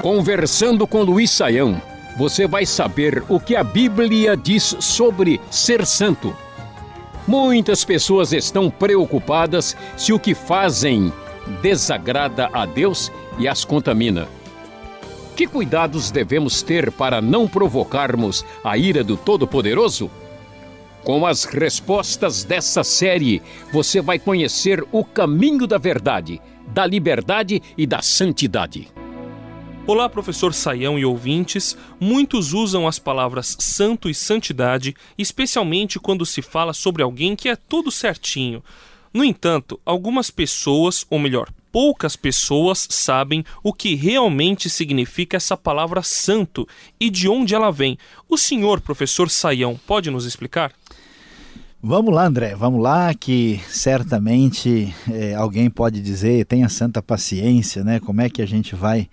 Conversando com Luiz Saião, você vai saber o que a Bíblia diz sobre ser santo. Muitas pessoas estão preocupadas se o que fazem desagrada a Deus e as contamina. Que cuidados devemos ter para não provocarmos a ira do Todo-Poderoso? Com as respostas dessa série, você vai conhecer o caminho da verdade, da liberdade e da santidade. Olá, professor Saião e ouvintes. Muitos usam as palavras santo e santidade, especialmente quando se fala sobre alguém que é tudo certinho. No entanto, algumas pessoas, ou melhor, poucas pessoas sabem o que realmente significa essa palavra santo e de onde ela vem. O senhor, professor Saião, pode nos explicar? Vamos lá, André, vamos lá, que certamente é, alguém pode dizer, tenha santa paciência, né? Como é que a gente vai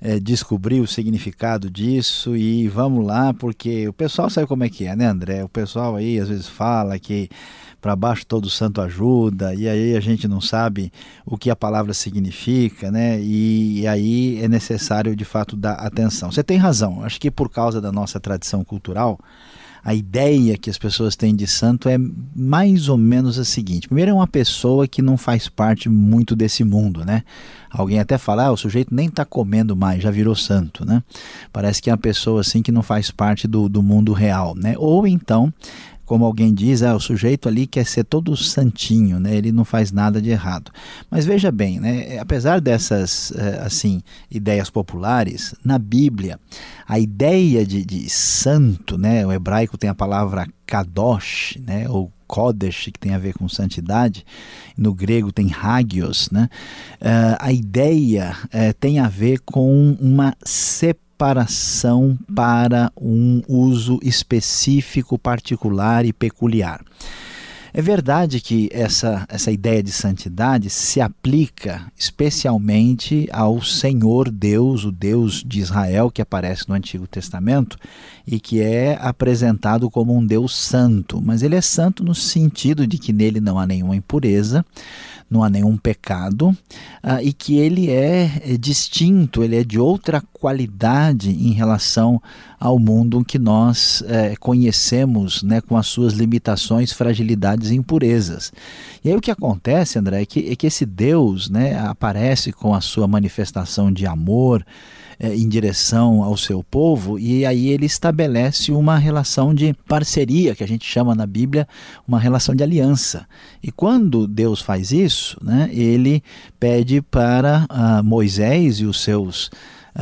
é, descobrir o significado disso e vamos lá, porque o pessoal sabe como é que é, né, André? O pessoal aí às vezes fala que para baixo todo santo ajuda, e aí a gente não sabe o que a palavra significa, né? E, e aí é necessário de fato dar atenção. Você tem razão, acho que por causa da nossa tradição cultural, a ideia que as pessoas têm de santo é mais ou menos a seguinte: primeiro, é uma pessoa que não faz parte muito desse mundo, né? Alguém até fala, ah, o sujeito nem está comendo mais, já virou santo, né? Parece que é uma pessoa assim que não faz parte do, do mundo real, né? Ou então como alguém diz, ah, o sujeito ali quer ser todo santinho, né? ele não faz nada de errado. Mas veja bem, né? apesar dessas eh, assim ideias populares, na Bíblia, a ideia de, de santo, né? o hebraico tem a palavra kadosh, né? ou Kodesh, que tem a ver com santidade, no grego tem hagios, né? Uh, a ideia uh, tem a ver com uma separação separação para um uso específico, particular e peculiar. É verdade que essa, essa ideia de santidade se aplica especialmente ao Senhor Deus, o Deus de Israel, que aparece no Antigo Testamento e que é apresentado como um Deus santo. Mas ele é santo no sentido de que nele não há nenhuma impureza, não há nenhum pecado uh, e que ele é, é, distinto, ele é de outra qualidade em relação ao mundo que nós é, conhecemos né, com as suas limitações, fragilidades e impurezas. E aí o que acontece, André, é que, é que esse Deus né, aparece com a sua manifestação de amor, é, em direção ao seu povo, e aí ele estabelece uma relação de parceria, que a gente chama na Bíblia uma relação de aliança. E quando Deus faz isso, né, ele pede para uh, Moisés e os seus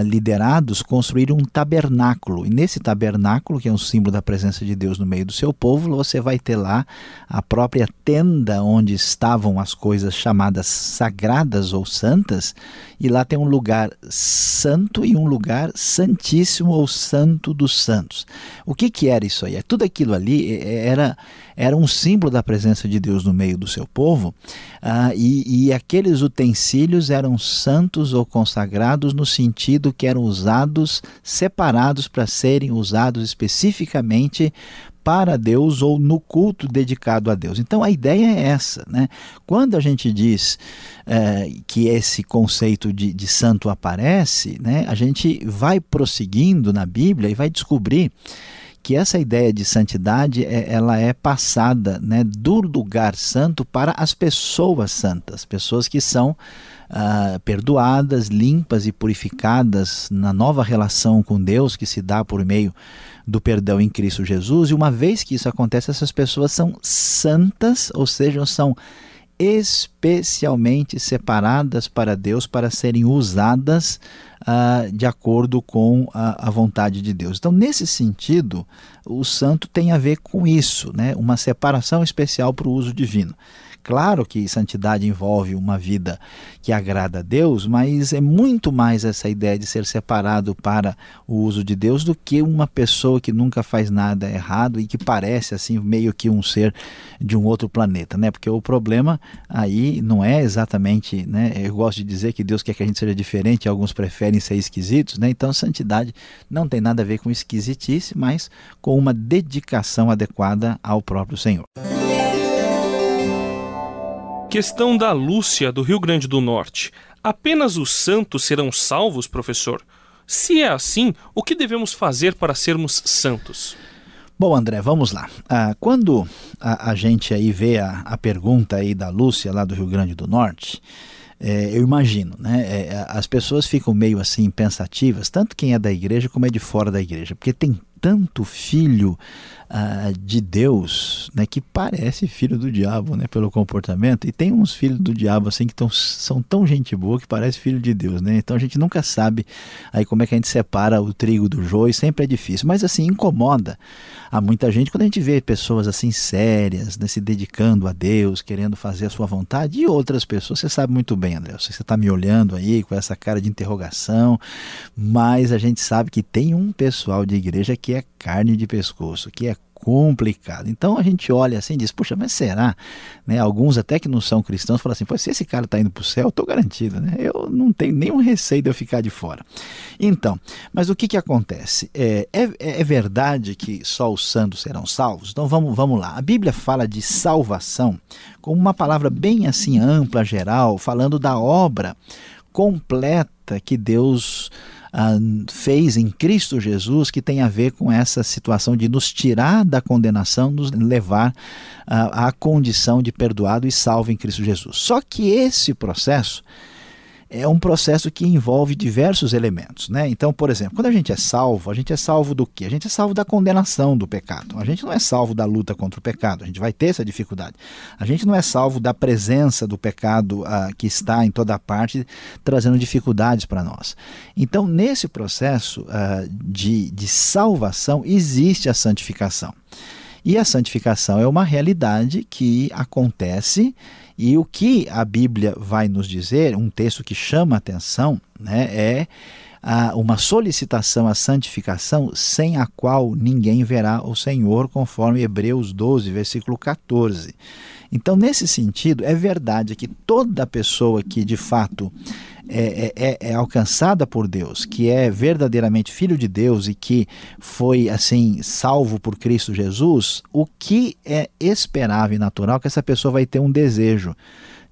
liderados construíram um tabernáculo. E nesse tabernáculo, que é um símbolo da presença de Deus no meio do seu povo, você vai ter lá a própria tenda onde estavam as coisas chamadas sagradas ou santas, e lá tem um lugar santo e um lugar santíssimo ou santo dos santos. O que, que era isso aí? Tudo aquilo ali era era um símbolo da presença de Deus no meio do seu povo, uh, e, e aqueles utensílios eram santos ou consagrados no sentido que eram usados, separados para serem usados especificamente para Deus ou no culto dedicado a Deus. Então a ideia é essa. Né? Quando a gente diz é, que esse conceito de, de santo aparece, né, a gente vai prosseguindo na Bíblia e vai descobrir que essa ideia de santidade é, ela é passada né, do lugar santo para as pessoas santas, pessoas que são ah, perdoadas, limpas e purificadas na nova relação com Deus que se dá por meio do perdão em Cristo Jesus. E uma vez que isso acontece, essas pessoas são santas, ou seja, são especialmente separadas para Deus para serem usadas uh, de acordo com a, a, vontade de Deus. Então, nesse sentido, o santo tem a ver com isso, né? uma separação especial para o uso divino. Claro que santidade envolve uma vida que agrada a Deus, mas é muito mais essa ideia de ser separado para o uso de Deus do que uma pessoa que nunca faz nada errado e que parece assim meio que um ser de um outro planeta, né? Porque o problema aí não é exatamente, né? Eu gosto de dizer que Deus quer que a gente seja diferente, alguns preferem ser esquisitos, né? Então santidade não tem nada a ver com esquisitice, mas com uma dedicação adequada ao próprio Senhor. Questão da Lúcia, do Rio Grande do Norte. Apenas os santos serão salvos, professor? Se é assim, o que devemos fazer para sermos santos? Bom, André, vamos lá. Ah, quando a, a, gente aí vê a, a pergunta aí da Lúcia, lá do Rio Grande do Norte, é, eu imagino, né? É, as pessoas ficam meio assim pensativas, tanto quem é da igreja como é de fora da igreja, porque tem tanto filho ah, de Deus, né, que parece filho do diabo, né, pelo comportamento, e tem uns filhos do diabo assim que tão, são tão gente boa que parece filho de Deus, né? Então a gente nunca sabe aí como é que a gente separa o trigo do joio, sempre é difícil, mas assim incomoda a muita gente quando a gente vê pessoas assim sérias, né, se dedicando a Deus, querendo fazer a sua vontade, e outras pessoas, você sabe muito bem, André, você está me olhando aí com essa cara de interrogação, mas a gente sabe que tem um pessoal de igreja que é carne de pescoço, que é complicado. Então a gente olha assim e diz, puxa, mas será? Né? Alguns até que não são cristãos falam assim, pois se esse cara está indo para o céu, eu estou garantido, né? Eu não tenho nenhum receio de eu ficar de fora. Então, mas o que que acontece? É, é, é verdade que só os santos serão salvos? Então vamos, vamos lá. A Bíblia fala de salvação como uma palavra bem assim ampla, geral, falando da obra completa que Deus fez em Cristo Jesus que tem a ver com essa situação de nos tirar da condenação, nos levar à condição de perdoado e salvo em Cristo Jesus. Só que esse processo é um processo que envolve diversos elementos. Né? Então, por exemplo, quando a gente é salvo, a gente é salvo do quê? A gente é salvo da condenação do pecado. A gente não é salvo da luta contra o pecado, a gente vai ter essa dificuldade. A gente não é salvo da presença do pecado uh, que está em toda parte, trazendo dificuldades para nós. Então, nesse processo uh, de, de salvação, existe a santificação. E a santificação é uma realidade que acontece e o que a Bíblia vai nos dizer, um texto que chama atenção, né, é a, uma solicitação à santificação sem a qual ninguém verá o Senhor, conforme Hebreus 12, versículo 14. Então, nesse sentido, é verdade que toda pessoa que de fato é, é, é, é, alcançada por Deus, que é verdadeiramente filho de Deus e que foi assim salvo por Cristo Jesus, o que é esperável e natural é que essa pessoa vai ter um desejo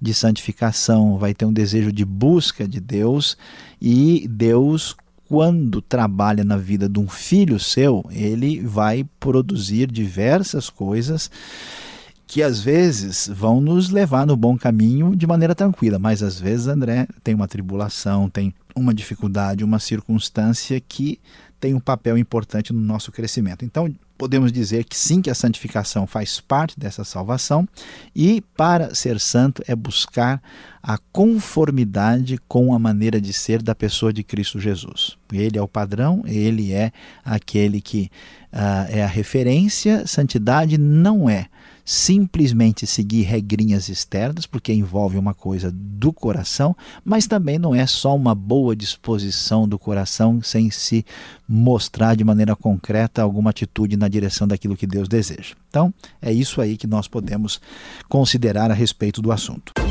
de santificação, vai ter um desejo de busca de Deus e Deus quando trabalha na vida de um filho seu, ele vai produzir diversas coisas que às vezes vão nos levar no bom caminho de maneira tranquila, mas às vezes, André, tem uma tribulação, tem uma dificuldade, uma circunstância que tem um papel importante no nosso crescimento. Então, podemos dizer que sim, que a santificação faz parte dessa salvação e para ser santo é buscar a conformidade com a maneira de ser da pessoa de Cristo Jesus. Ele é o padrão, ele é aquele que uh, é a referência. Santidade não é simplesmente seguir regrinhas externas, porque envolve uma coisa do coração, mas também não é só uma boa disposição do coração sem se mostrar de maneira concreta alguma atitude na direção daquilo que Deus deseja. Então, é isso aí que nós podemos considerar a respeito do assunto.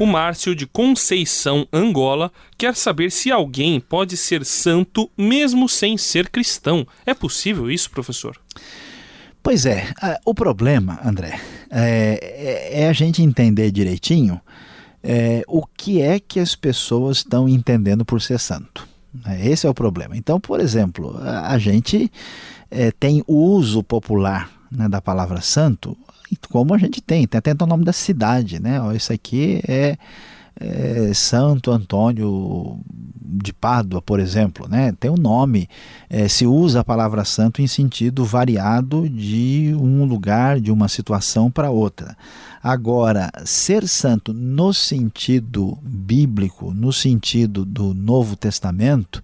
O Márcio de Conceição, Angola, quer saber se alguém pode ser santo mesmo sem ser cristão. É possível isso, professor? Pois é, o problema, André, é, é, é a gente entender direitinho é, o que é que as pessoas estão entendendo por ser santo. Né? Esse é o problema. Então, por exemplo, a gente é, tem o uso popular né, da palavra santo como a gente tem, tem até o nome da cidade, né? Isso aqui é, é, Santo Antônio de Pádua, por exemplo, né? Tem um nome, é, se usa a palavra santo em sentido variado de um lugar, de uma situação para outra. Agora, ser santo no sentido bíblico, no sentido do Novo Testamento,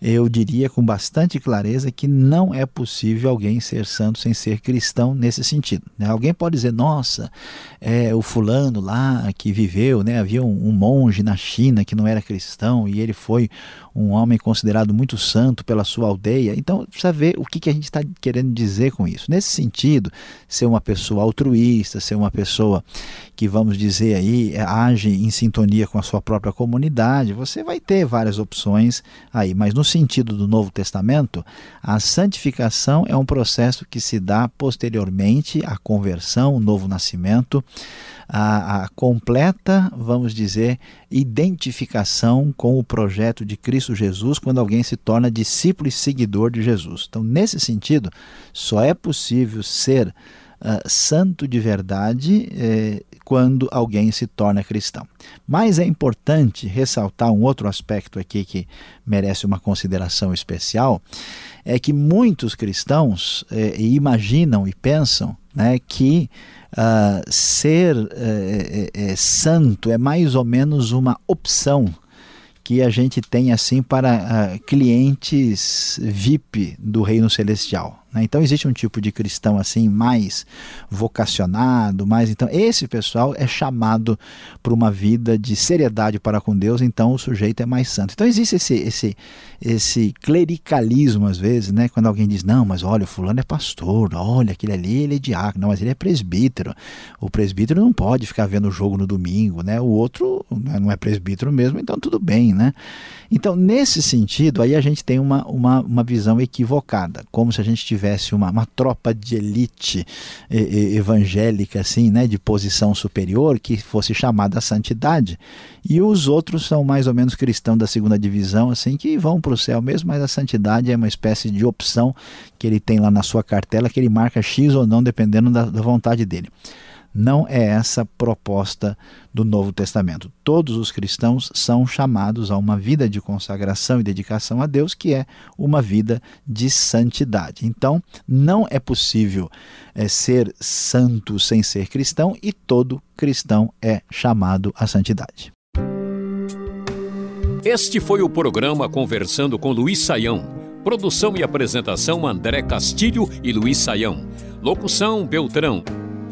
eu diria com bastante clareza que não é possível alguém ser santo sem ser cristão nesse sentido. Né? Alguém pode dizer, nossa, é, o fulano lá que viveu, né? havia um, um, monge na China que não era cristão e ele foi um homem considerado muito santo pela sua aldeia. Então, precisa ver o que, que a gente está querendo dizer com isso. Nesse sentido, ser uma pessoa altruísta, ser uma pessoa que, vamos dizer aí, age em sintonia com a sua própria comunidade, você vai ter várias opções aí, mas no sentido do Novo Testamento, a santificação é um processo que se dá posteriormente à conversão, o novo nascimento, a, a, completa, vamos dizer, identificação com o projeto de Cristo Jesus quando alguém se torna discípulo e seguidor de Jesus. Então, nesse sentido, só é possível ser uh, santo de verdade eh, quando alguém se torna cristão. Mas é importante ressaltar um outro aspecto aqui que merece uma consideração especial, é que muitos cristãos eh, imaginam e pensam né, que uh, ser uh, é, santo é mais ou menos uma opção que a gente tem assim para uh, clientes VIP do reino celestial. Né? Então existe um tipo de cristão assim mais vocacionado, mais então esse pessoal é chamado para uma vida de seriedade para com Deus, então o sujeito é mais santo. Então existe esse esse esse clericalismo às vezes, né? Quando alguém diz não, mas olha o fulano é pastor, olha aquele ali ele é diácono, não, mas ele é presbítero. O presbítero não pode ficar vendo o jogo no domingo, né? O outro não é presbítero mesmo, então tudo bem, né? Então nesse sentido aí a gente tem uma uma, uma visão equivocada, como se a gente tivesse uma, uma tropa de elite evangélica, assim, né, de posição superior, que fosse chamada santidade, e os outros são mais ou menos cristãos da segunda divisão, assim, que vão para o céu mesmo, mas a santidade é uma espécie de opção que ele tem lá na sua cartela, que ele marca X ou não, dependendo da, da vontade dele. Não é essa a proposta do Novo Testamento. Todos os cristãos são chamados a uma vida de consagração e dedicação a Deus, que é uma vida de santidade. Então, não é possível é, ser santo sem ser cristão, e todo cristão é chamado à santidade. Este foi o programa Conversando com Luiz Saião. Produção e apresentação André Castilho e Luiz Saião. Locução Beltrão.